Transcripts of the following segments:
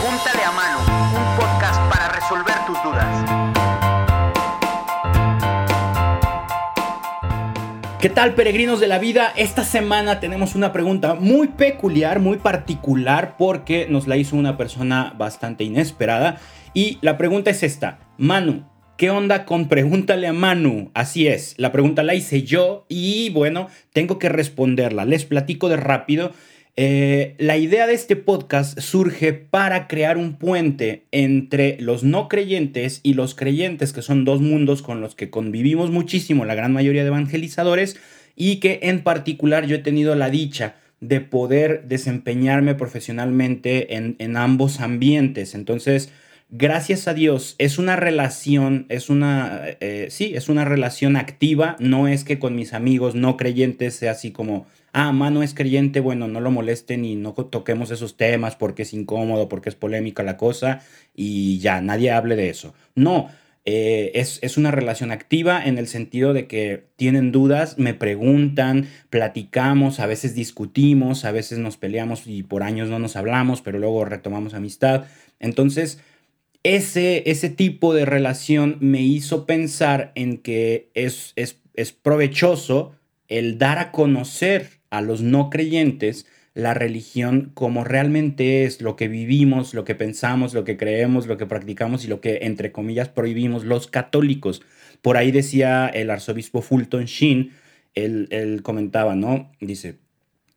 Pregúntale a Manu, un podcast para resolver tus dudas. ¿Qué tal peregrinos de la vida? Esta semana tenemos una pregunta muy peculiar, muy particular, porque nos la hizo una persona bastante inesperada. Y la pregunta es esta, Manu, ¿Qué onda con Pregúntale a Manu? Así es, la pregunta la hice yo y bueno, tengo que responderla. Les platico de rápido. Eh, la idea de este podcast surge para crear un puente entre los no creyentes y los creyentes, que son dos mundos con los que convivimos muchísimo la gran mayoría de evangelizadores y que en particular yo he tenido la dicha de poder desempeñarme profesionalmente en, en ambos ambientes. Entonces, gracias a Dios, es una relación, es una, eh, sí, es una relación activa, no es que con mis amigos no creyentes sea así como, ah, mano es creyente, bueno, no lo molesten y no toquemos esos temas porque es incómodo, porque es polémica la cosa y ya, nadie hable de eso. No, eh, es, es, una relación activa en el sentido de que tienen dudas, me preguntan, platicamos, a veces discutimos, a veces nos peleamos y por años no nos hablamos, pero luego retomamos amistad. Entonces, ese, ese tipo de relación me hizo pensar en que es, es, es provechoso el dar a conocer a los no creyentes la religión como realmente es lo que vivimos, lo que pensamos, lo que creemos, lo que practicamos y lo que, entre comillas, prohibimos los católicos. Por ahí decía el arzobispo Fulton Sheen, él, él comentaba, ¿no? Dice,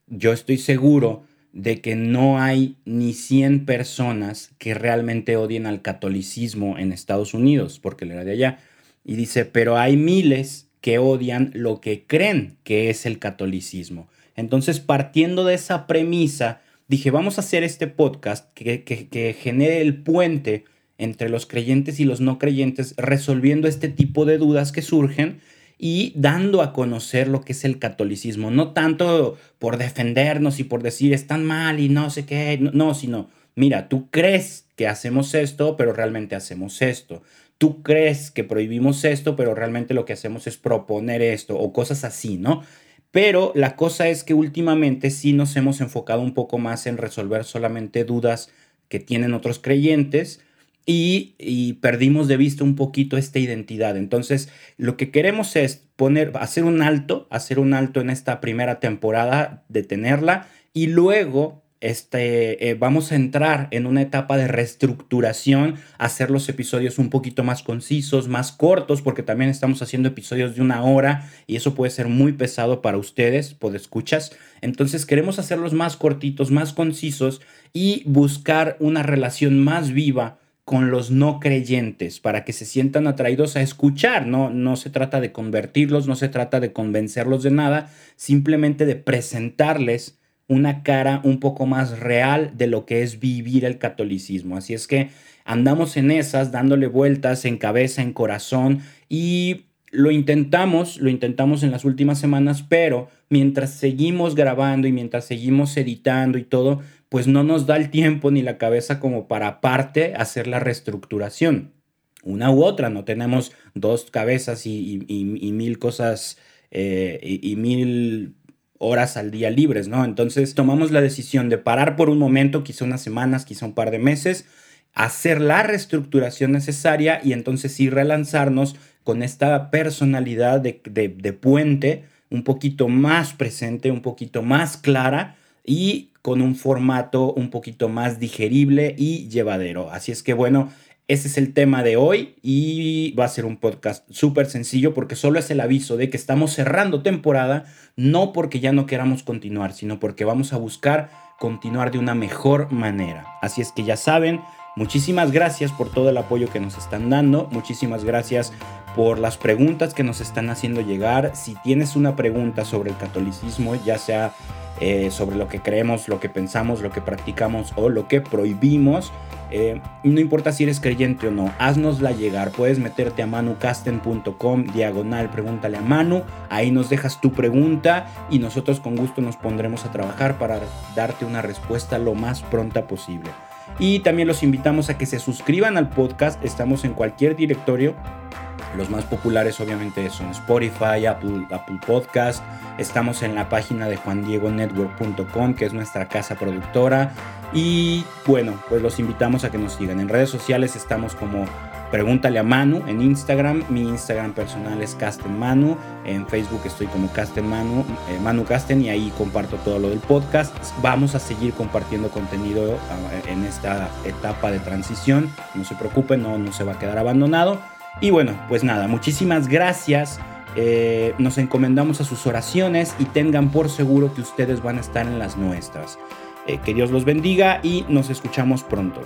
yo estoy seguro de que no hay ni 100 personas que realmente odien al catolicismo en Estados Unidos, porque le era de allá. Y dice, pero hay miles que odian lo que creen que es el catolicismo. Entonces, partiendo de esa premisa, dije, vamos a hacer este podcast que, que, que genere el puente entre los creyentes y los no creyentes, resolviendo este tipo de dudas que surgen y dando a conocer lo que es el catolicismo, no tanto por defendernos y por decir están mal y no sé qué, no, sino, mira, tú crees que hacemos esto, pero realmente hacemos esto. Tú crees que prohibimos esto, pero realmente lo que hacemos es proponer esto o cosas así, ¿no? Pero la cosa es que últimamente sí nos hemos enfocado un poco más en resolver solamente dudas que tienen otros creyentes, y, perdimos de vista un poquito esta identidad. Entonces, lo que queremos es poner, hacer un alto, hacer un alto en esta primera temporada, detenerla y luego este, eh, vamos a entrar en una etapa de reestructuración, hacer los episodios un poquito más concisos, más cortos, porque también estamos haciendo episodios de una hora y eso puede ser muy pesado para ustedes, por escuchas. Entonces queremos hacerlos más cortitos, más concisos y buscar una relación más viva con los no creyentes para que se sientan atraídos a escuchar, ¿no? No se trata de convertirlos, no se trata de convencerlos de nada, simplemente de presentarles una cara un poco más real de lo que es vivir el catolicismo. Así es que andamos en esas, dándole vueltas en cabeza, en corazón y lo intentamos, lo intentamos en las últimas semanas, pero mientras seguimos grabando y mientras seguimos editando y todo, pues no nos da el tiempo ni la cabeza como para aparte hacer la reestructuración. Una u otra, no tenemos dos cabezas y, mil cosas eh, y, mil horas al día libres, ¿no? Entonces tomamos la decisión de parar por un momento, quizá unas semanas, quizá un par de meses, hacer la reestructuración necesaria y entonces sí relanzarnos con esta personalidad de, de puente un poquito más presente, un poquito más clara y con un formato un poquito más digerible y llevadero. Así es que bueno, ese es el tema de hoy y va a ser un podcast súper sencillo porque solo es el aviso de que estamos cerrando temporada, no porque ya no queramos continuar, sino porque vamos a buscar continuar de una mejor manera. Así es que ya saben, muchísimas gracias por todo el apoyo que nos están dando, muchísimas gracias por las preguntas que nos están haciendo llegar. Si tienes una pregunta sobre el catolicismo, ya sea eh, sobre lo que creemos, lo que pensamos, lo que practicamos o lo que prohibimos. Eh, no importa si eres creyente o no, haznosla llegar. Puedes meterte a manucasten.com, diagonal, pregúntale a Manu. Ahí nos dejas tu pregunta y nosotros con gusto nos pondremos a trabajar para darte una respuesta lo más pronta posible. Y también los invitamos a que se suscriban al podcast. Estamos en cualquier directorio Los más populares obviamente son Spotify, Apple, Apple Podcast. Estamos en la página de juandiegonetwork.com, que es nuestra casa productora. Y bueno, pues los invitamos a que nos sigan. En redes sociales estamos como Pregúntale a Manu en Instagram. Mi Instagram personal es Casten Manu. En Facebook estoy como Casten Manu, eh, Manu Casten y ahí comparto todo lo del podcast. Vamos a seguir compartiendo contenido ah, en esta etapa de transición. No se preocupen, no, no se va a quedar abandonado. Y bueno, pues nada, muchísimas gracias. Eh, nos encomendamos a sus oraciones y tengan por seguro que ustedes van a estar en las nuestras. Eh, que Dios los bendiga y nos escuchamos pronto.